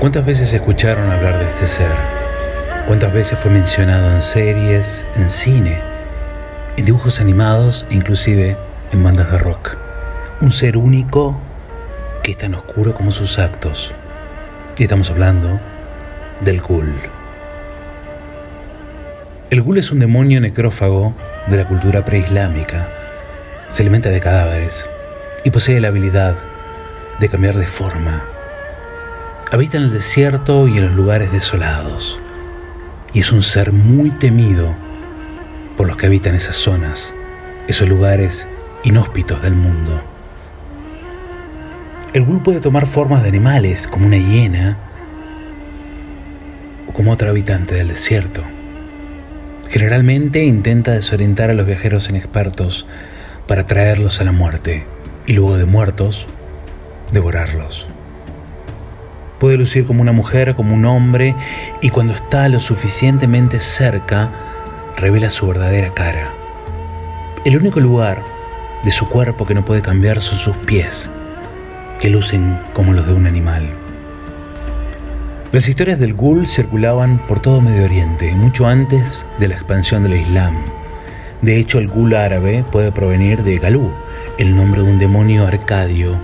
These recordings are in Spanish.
¿Cuántas veces escucharon hablar de este ser? ¿Cuántas veces fue mencionado en series, en cine, en dibujos animados e inclusive en bandas de rock? Un ser único que es tan oscuro como sus actos. Y estamos hablando del ghoul. El ghoul es un demonio necrófago de la cultura preislámica. Se alimenta de cadáveres y posee la habilidad de cambiar de forma. Habita en el desierto y en los lugares desolados. Y es un ser muy temido por los que habitan esas zonas, esos lugares inhóspitos del mundo. El ghoul puede tomar formas de animales, como una hiena o como otro habitante del desierto. Generalmente intenta desorientar a los viajeros inexpertos para traerlos a la muerte y luego de muertos, devorarlos. Puede lucir como una mujer, como un hombre y cuando está lo suficientemente cerca, revela su verdadera cara. El único lugar de su cuerpo que no puede cambiar son sus pies que lucen como los de un animal. Las historias del ghoul circulaban por todo Medio Oriente, mucho antes de la expansión del Islam. De hecho, el ghoul árabe puede provenir de Galú, el nombre de un demonio arcadio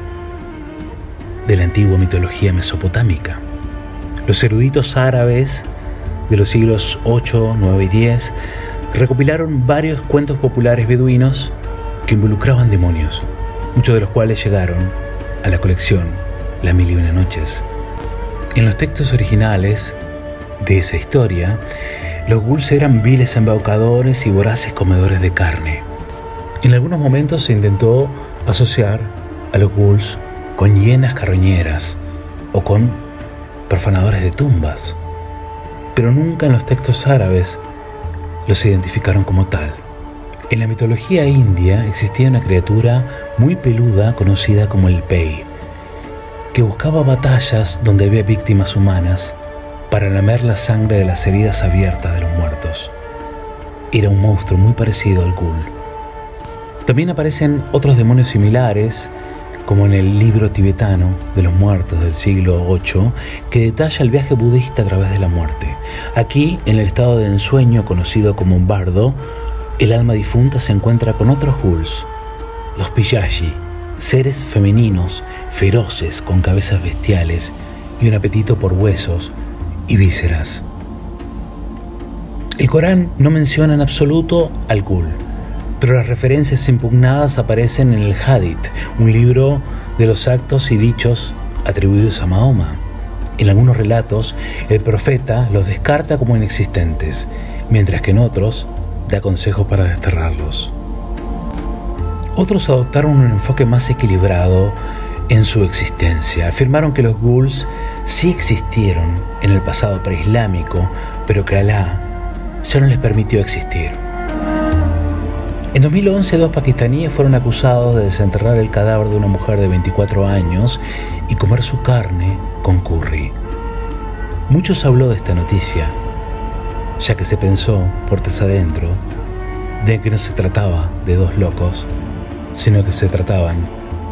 de la antigua mitología mesopotámica. Los eruditos árabes de los siglos 8, 9 y 10 recopilaron varios cuentos populares beduinos que involucraban demonios, muchos de los cuales llegaron a la colección La Mil y Una Noches. En los textos originales de esa historia, los ghouls eran viles embaucadores y voraces comedores de carne. En algunos momentos se intentó asociar a los ghouls con hienas carroñeras o con profanadores de tumbas, pero nunca en los textos árabes los identificaron como tal. En la mitología india existía una criatura muy peluda conocida como el Pei, que buscaba batallas donde había víctimas humanas para lamer la sangre de las heridas abiertas de los muertos. Era un monstruo muy parecido al ghoul. También aparecen otros demonios similares, como en el libro tibetano de los muertos del siglo VIII, que detalla el viaje budista a través de la muerte. Aquí, en el estado de ensueño conocido como bardo, el alma difunta se encuentra con otros ghouls, los Piyashi, seres femeninos, feroces, con cabezas bestiales y un apetito por huesos y vísceras. El Corán no menciona en absoluto al ghoul, pero las referencias impugnadas aparecen en el Hadith, un libro de los actos y dichos atribuidos a Mahoma. En algunos relatos, el profeta los descarta como inexistentes, mientras que en otros da consejos para desterrarlos. Otros adoptaron un enfoque más equilibrado en su existencia. Afirmaron que los ghouls sí existieron en el pasado preislámico, pero que Alá ya no les permitió existir. En 2011, dos pakistaníes fueron acusados de desenterrar el cadáver de una mujer de 24 años y comer su carne con curry. Muchos habló de esta noticia, ya que se pensó, puertas adentro, de que no se trataba de dos locos, sino que se trataban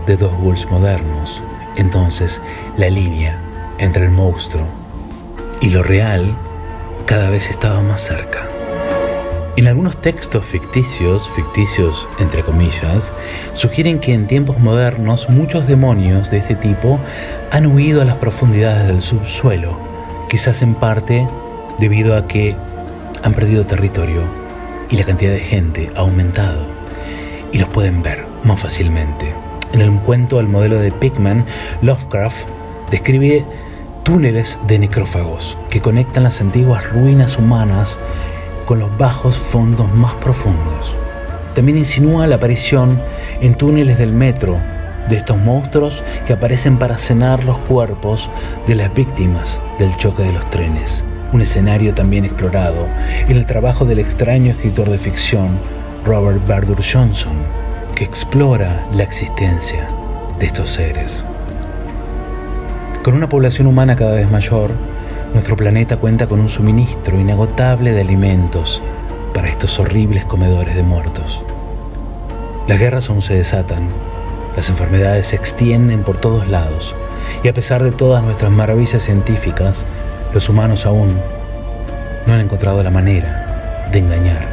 de dos ghouls modernos. Entonces, la línea entre el monstruo y lo real cada vez estaba más cerca. En algunos textos ficticios, ficticios entre comillas, sugieren que en tiempos modernos muchos demonios de este tipo han huido a las profundidades del subsuelo, quizás en parte debido a que han perdido territorio y la cantidad de gente ha aumentado y los pueden ver más fácilmente. En el cuento El modelo de Pickman, Lovecraft describe túneles de necrófagos que conectan las antiguas ruinas humanas con los bajos fondos más profundos. También insinúa la aparición en túneles del metro de estos monstruos que aparecen para cenar los cuerpos de las víctimas del choque de los trenes un escenario también explorado en el trabajo del extraño escritor de ficción Robert Bardur Johnson, que explora la existencia de estos seres. Con una población humana cada vez mayor, nuestro planeta cuenta con un suministro inagotable de alimentos para estos horribles comedores de muertos. Las guerras aún se desatan, las enfermedades se extienden por todos lados Y a pesar de todas nuestras maravillas científicas, los humanos aún no han encontrado la manera de engañar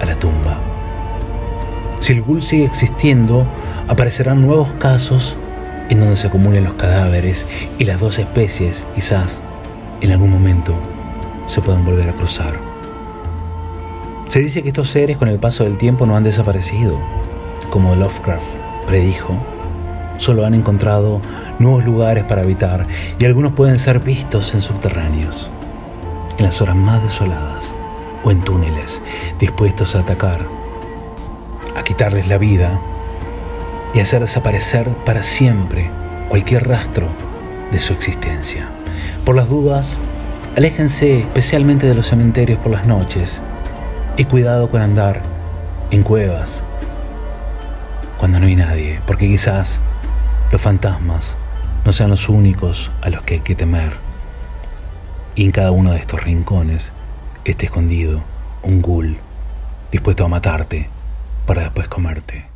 a la tumba. Si el ghoul sigue existiendo, aparecerán nuevos casos en donde se acumulen los cadáveres y las dos especies quizás en algún momento se puedan volver a cruzar. Se dice que estos seres con el paso del tiempo no han desaparecido, como Lovecraft predijo, solo han encontrado nuevos lugares para habitar y algunos pueden ser vistos en subterráneos, en las horas más desoladas o en túneles dispuestos a atacar, a quitarles la vida y hacer desaparecer para siempre cualquier rastro de su existencia. Por las dudas, aléjense especialmente de los cementerios por las noches y cuidado con andar en cuevas cuando no hay nadie, porque quizás los fantasmas no sean los únicos a los que hay que temer. Y en cada uno de estos rincones esté escondido un ghoul dispuesto a matarte para después comerte.